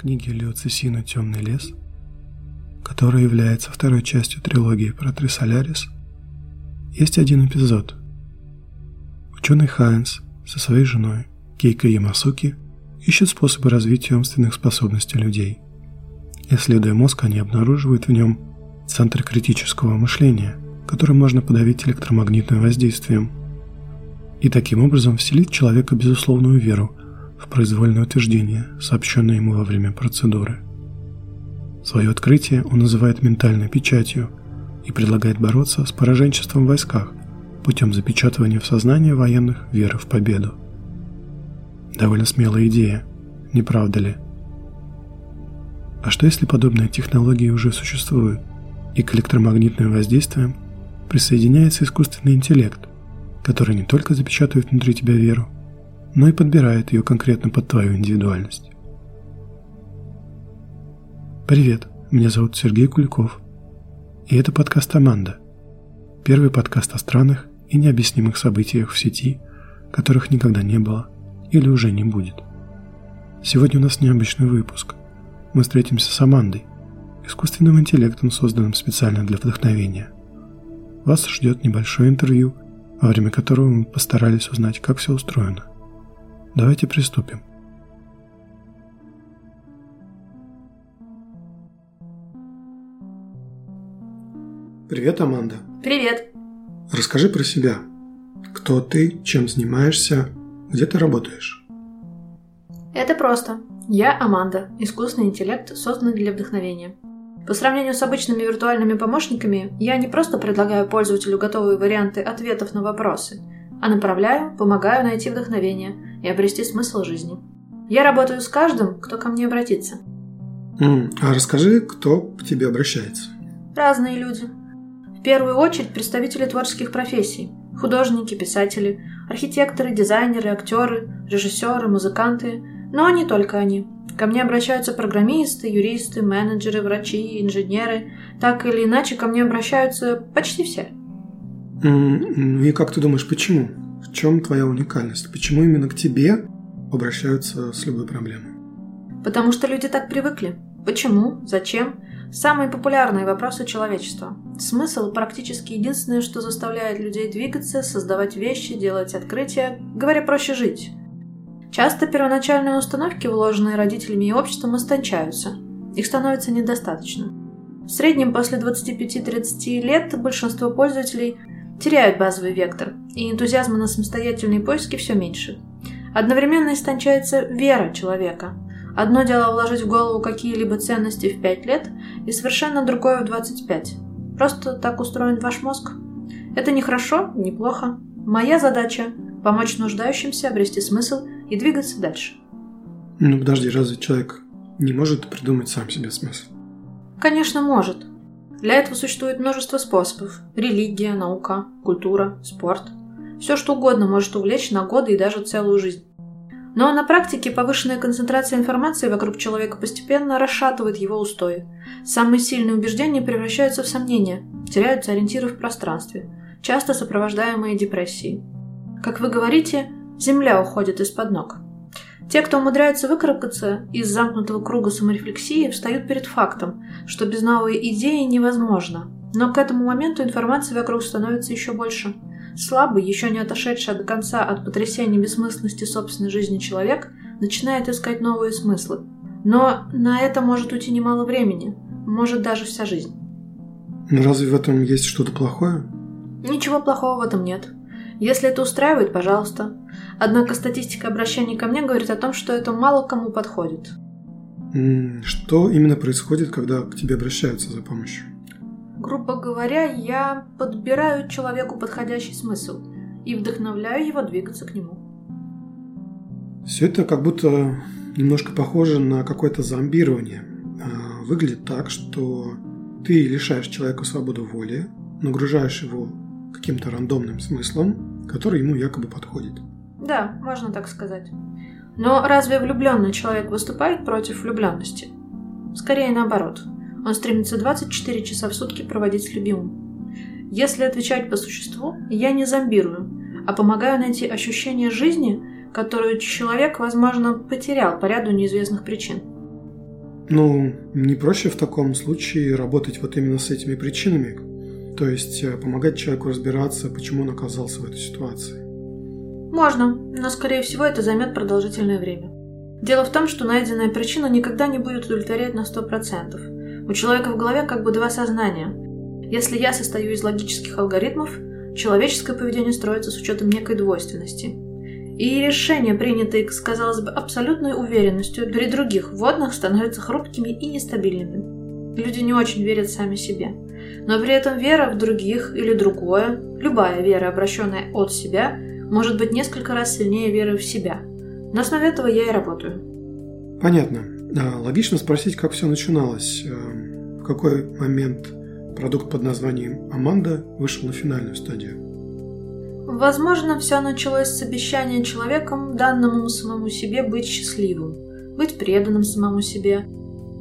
книги Лео Цесина «Темный лес», которая является второй частью трилогии про Трисолярис, есть один эпизод. Ученый Хайнс со своей женой Кейко Ямасуки ищут способы развития умственных способностей людей. Исследуя мозг, они обнаруживают в нем центр критического мышления, который можно подавить электромагнитным воздействием, и таким образом вселить в человека безусловную веру в произвольное утверждение, сообщенное ему во время процедуры. Свое открытие он называет ментальной печатью и предлагает бороться с пораженчеством в войсках путем запечатывания в сознании военных веры в победу. Довольно смелая идея, не правда ли? А что если подобные технологии уже существуют, и к электромагнитным воздействиям присоединяется искусственный интеллект, который не только запечатывает внутри тебя веру, но и подбирает ее конкретно под твою индивидуальность. Привет, меня зовут Сергей Куликов, и это подкаст «Аманда», первый подкаст о странных и необъяснимых событиях в сети, которых никогда не было или уже не будет. Сегодня у нас необычный выпуск. Мы встретимся с Амандой, искусственным интеллектом, созданным специально для вдохновения. Вас ждет небольшое интервью, во время которого мы постарались узнать, как все устроено. Давайте приступим. Привет, Аманда. Привет. Расскажи про себя. Кто ты, чем занимаешься, где ты работаешь? Это просто. Я Аманда, искусственный интеллект, созданный для вдохновения. По сравнению с обычными виртуальными помощниками, я не просто предлагаю пользователю готовые варианты ответов на вопросы, а направляю, помогаю найти вдохновение и обрести смысл жизни. Я работаю с каждым, кто ко мне обратится. Mm, а расскажи, кто к тебе обращается? Разные люди. В первую очередь представители творческих профессий. Художники, писатели, архитекторы, дизайнеры, актеры, режиссеры, музыканты. Но не только они. Ко мне обращаются программисты, юристы, менеджеры, врачи, инженеры. Так или иначе, ко мне обращаются почти все. И как ты думаешь, почему? В чем твоя уникальность? Почему именно к тебе обращаются с любой проблемой? Потому что люди так привыкли. Почему? Зачем? Самые популярные вопросы человечества. Смысл практически единственное, что заставляет людей двигаться, создавать вещи, делать открытия, говоря проще жить. Часто первоначальные установки, вложенные родителями и обществом, истончаются. Их становится недостаточно. В среднем после 25-30 лет большинство пользователей теряют базовый вектор, и энтузиазма на самостоятельные поиски все меньше. Одновременно истончается вера человека – Одно дело вложить в голову какие-либо ценности в 5 лет, и совершенно другое в 25. Просто так устроен ваш мозг. Это не хорошо, не плохо. Моя задача – помочь нуждающимся обрести смысл и двигаться дальше. Ну подожди, разве человек не может придумать сам себе смысл? Конечно, может. Для этого существует множество способов. Религия, наука, культура, спорт. Все что угодно может увлечь на годы и даже целую жизнь. Но на практике повышенная концентрация информации вокруг человека постепенно расшатывает его устои. Самые сильные убеждения превращаются в сомнения, теряются ориентиры в пространстве, часто сопровождаемые депрессией. Как вы говорите, земля уходит из-под ног. Те, кто умудряется выкарабкаться из замкнутого круга саморефлексии, встают перед фактом, что без новой идеи невозможно. Но к этому моменту информации вокруг становится еще больше – Слабый, еще не отошедший до конца от потрясения бессмысленности собственной жизни человек, начинает искать новые смыслы. Но на это может уйти немало времени, может даже вся жизнь. Но разве в этом есть что-то плохое? Ничего плохого в этом нет. Если это устраивает, пожалуйста. Однако статистика обращений ко мне говорит о том, что это мало кому подходит. Что именно происходит, когда к тебе обращаются за помощью? Грубо говоря, я подбираю человеку подходящий смысл и вдохновляю его двигаться к нему. Все это как будто немножко похоже на какое-то зомбирование. А, выглядит так, что ты лишаешь человека свободы воли, нагружаешь его каким-то рандомным смыслом, который ему якобы подходит. Да, можно так сказать. Но разве влюбленный человек выступает против влюбленности? Скорее наоборот – он стремится 24 часа в сутки проводить с любимым. Если отвечать по существу, я не зомбирую, а помогаю найти ощущение жизни, которую человек, возможно, потерял по ряду неизвестных причин. Ну, не проще в таком случае работать вот именно с этими причинами? То есть э, помогать человеку разбираться, почему он оказался в этой ситуации? Можно, но скорее всего это займет продолжительное время. Дело в том, что найденная причина никогда не будет удовлетворять на 100%. У человека в голове как бы два сознания. Если я состою из логических алгоритмов, человеческое поведение строится с учетом некой двойственности – и решения, принятые казалось бы, абсолютной уверенностью, при других водных становятся хрупкими и нестабильными. Люди не очень верят сами себе. Но при этом вера в других или другое, любая вера, обращенная от себя, может быть несколько раз сильнее веры в себя. На основе этого я и работаю. Понятно. А, логично спросить, как все начиналось. Э, в какой момент продукт под названием «Аманда» вышел на финальную стадию? Возможно, все началось с обещания человеком, данному самому себе, быть счастливым, быть преданным самому себе.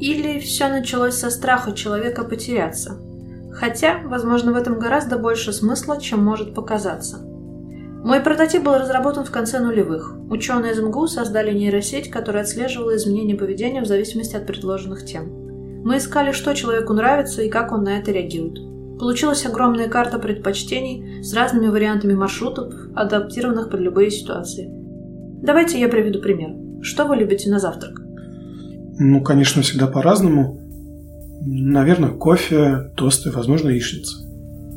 Или все началось со страха человека потеряться. Хотя, возможно, в этом гораздо больше смысла, чем может показаться. Мой прототип был разработан в конце нулевых. Ученые из МГУ создали нейросеть, которая отслеживала изменения поведения в зависимости от предложенных тем. Мы искали, что человеку нравится и как он на это реагирует. Получилась огромная карта предпочтений с разными вариантами маршрутов, адаптированных под любые ситуации. Давайте я приведу пример. Что вы любите на завтрак? Ну, конечно, всегда по-разному. Наверное, кофе, тосты, возможно, яичница.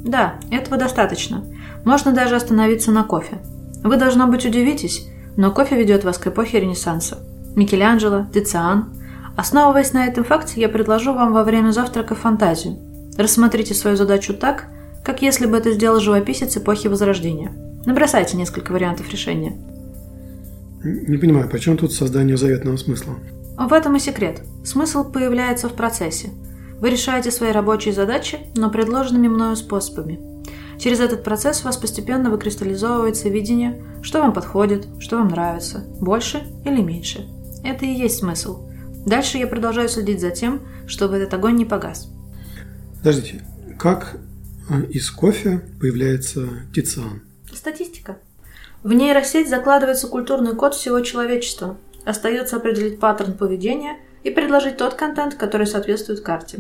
Да, этого достаточно. Можно даже остановиться на кофе. Вы, должно быть, удивитесь, но кофе ведет вас к эпохе Ренессанса. Микеланджело, Тициан. Основываясь на этом факте, я предложу вам во время завтрака фантазию – Рассмотрите свою задачу так, как если бы это сделал живописец эпохи Возрождения. Набросайте несколько вариантов решения. Не понимаю, почему тут создание заветного смысла? В этом и секрет. Смысл появляется в процессе. Вы решаете свои рабочие задачи, но предложенными мною способами. Через этот процесс у вас постепенно выкристаллизовывается видение, что вам подходит, что вам нравится, больше или меньше. Это и есть смысл. Дальше я продолжаю следить за тем, чтобы этот огонь не погас. Подождите, как а, из кофе появляется Тициан? Статистика. В нейросеть закладывается культурный код всего человечества. Остается определить паттерн поведения и предложить тот контент, который соответствует карте.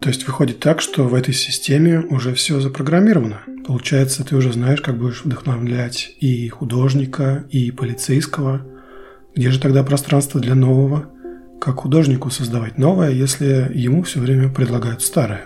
То есть выходит так, что в этой системе уже все запрограммировано. Получается, ты уже знаешь, как будешь вдохновлять и художника, и полицейского. Где же тогда пространство для нового? Как художнику создавать новое, если ему все время предлагают старое?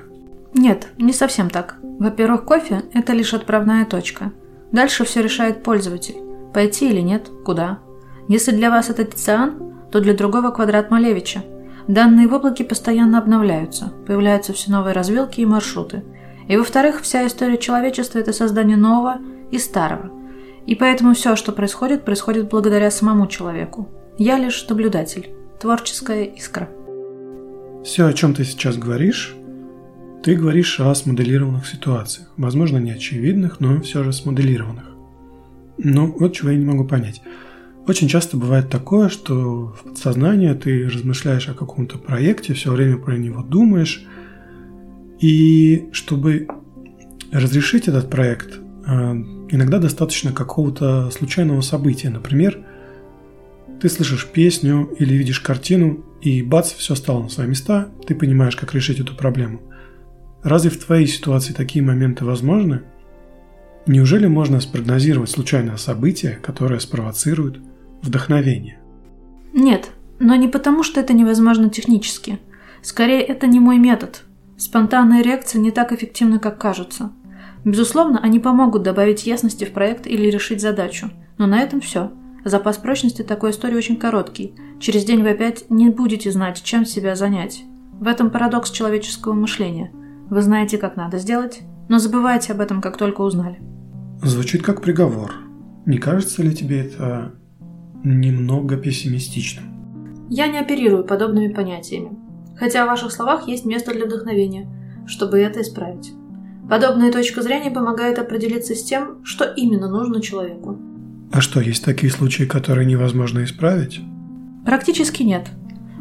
Нет, не совсем так. Во-первых, кофе – это лишь отправная точка. Дальше все решает пользователь. Пойти или нет, куда. Если для вас это Тициан, то для другого квадрат Малевича. Данные в постоянно обновляются, появляются все новые развилки и маршруты. И во-вторых, вся история человечества – это создание нового и старого. И поэтому все, что происходит, происходит благодаря самому человеку. Я лишь наблюдатель, творческая искра. Все, о чем ты сейчас говоришь, ты говоришь о смоделированных ситуациях, возможно, не очевидных, но все же смоделированных. Ну, вот чего я не могу понять. Очень часто бывает такое, что в подсознании ты размышляешь о каком-то проекте, все время про него думаешь, и чтобы разрешить этот проект, э, иногда достаточно какого-то случайного события. Например, ты слышишь песню или видишь картину, и бац, все стало на свои места, ты понимаешь, как решить эту проблему – Разве в твоей ситуации такие моменты возможны? Неужели можно спрогнозировать случайное событие, которое спровоцирует вдохновение? Нет, но не потому, что это невозможно технически. Скорее, это не мой метод. Спонтанные реакции не так эффективны, как кажутся. Безусловно, они помогут добавить ясности в проект или решить задачу. Но на этом все. Запас прочности такой истории очень короткий. Через день вы опять не будете знать, чем себя занять. В этом парадокс человеческого мышления – вы знаете, как надо сделать, но забывайте об этом, как только узнали. Звучит как приговор. Не кажется ли тебе это немного пессимистичным? Я не оперирую подобными понятиями, хотя в ваших словах есть место для вдохновения, чтобы это исправить. Подобная точка зрения помогает определиться с тем, что именно нужно человеку. А что, есть такие случаи, которые невозможно исправить? Практически нет.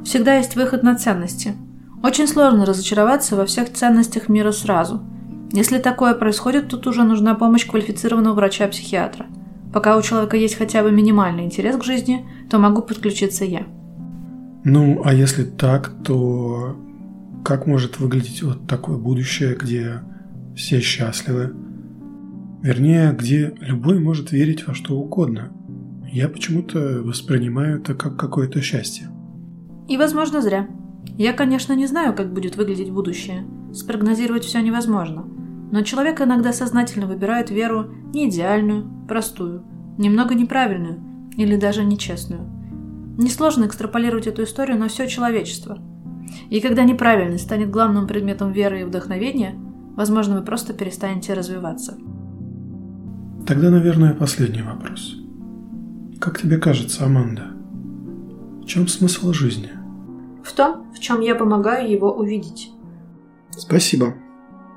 Всегда есть выход на ценности – очень сложно разочароваться во всех ценностях мира сразу. Если такое происходит, тут уже нужна помощь квалифицированного врача-психиатра. Пока у человека есть хотя бы минимальный интерес к жизни, то могу подключиться я. Ну, а если так, то как может выглядеть вот такое будущее, где все счастливы? Вернее, где любой может верить во что угодно. Я почему-то воспринимаю это как какое-то счастье. И, возможно, зря. Я, конечно, не знаю, как будет выглядеть будущее. Спрогнозировать все невозможно. Но человек иногда сознательно выбирает веру не идеальную, простую, немного неправильную или даже нечестную. Несложно экстраполировать эту историю на все человечество. И когда неправильность станет главным предметом веры и вдохновения, возможно, вы просто перестанете развиваться. Тогда, наверное, последний вопрос. Как тебе кажется, Аманда, в чем смысл жизни? В том, в чем я помогаю его увидеть. Спасибо.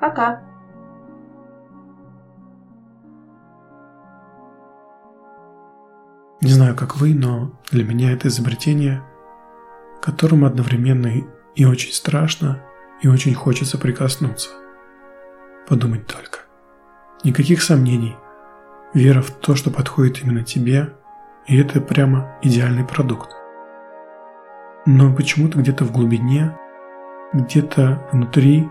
Пока. Знаю, как вы, но для меня это изобретение, которому одновременно и очень страшно, и очень хочется прикоснуться. Подумать только. Никаких сомнений. Вера в то, что подходит именно тебе, и это прямо идеальный продукт. Но почему-то где-то в глубине, где-то внутри,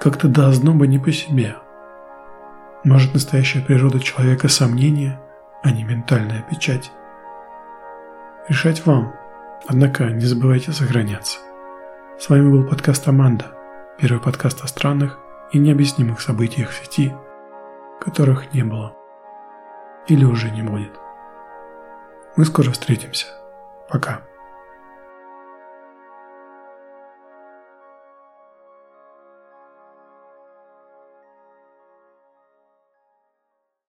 как-то должно бы не по себе. Может, настоящая природа человека – сомнение, а не ментальная печать. Решать вам. Однако не забывайте сохраняться. С вами был подкаст «Аманда», первый подкаст о странных и необъяснимых событиях в сети, которых не было или уже не будет. Мы скоро встретимся. Пока.